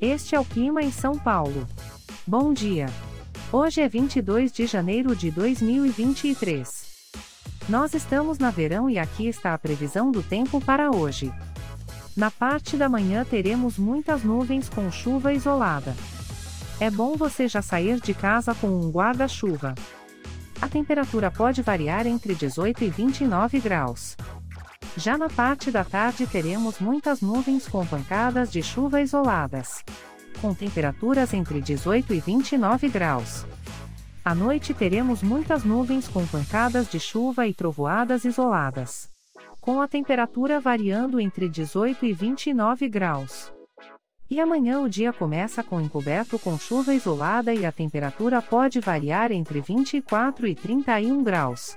Este é o clima em São Paulo. Bom dia. Hoje é 22 de janeiro de 2023. Nós estamos na verão e aqui está a previsão do tempo para hoje. Na parte da manhã teremos muitas nuvens com chuva isolada. É bom você já sair de casa com um guarda-chuva. A temperatura pode variar entre 18 e 29 graus. Já na parte da tarde teremos muitas nuvens com pancadas de chuva isoladas. Com temperaturas entre 18 e 29 graus. À noite teremos muitas nuvens com pancadas de chuva e trovoadas isoladas. Com a temperatura variando entre 18 e 29 graus. E amanhã o dia começa com encoberto com chuva isolada e a temperatura pode variar entre 24 e 31 graus.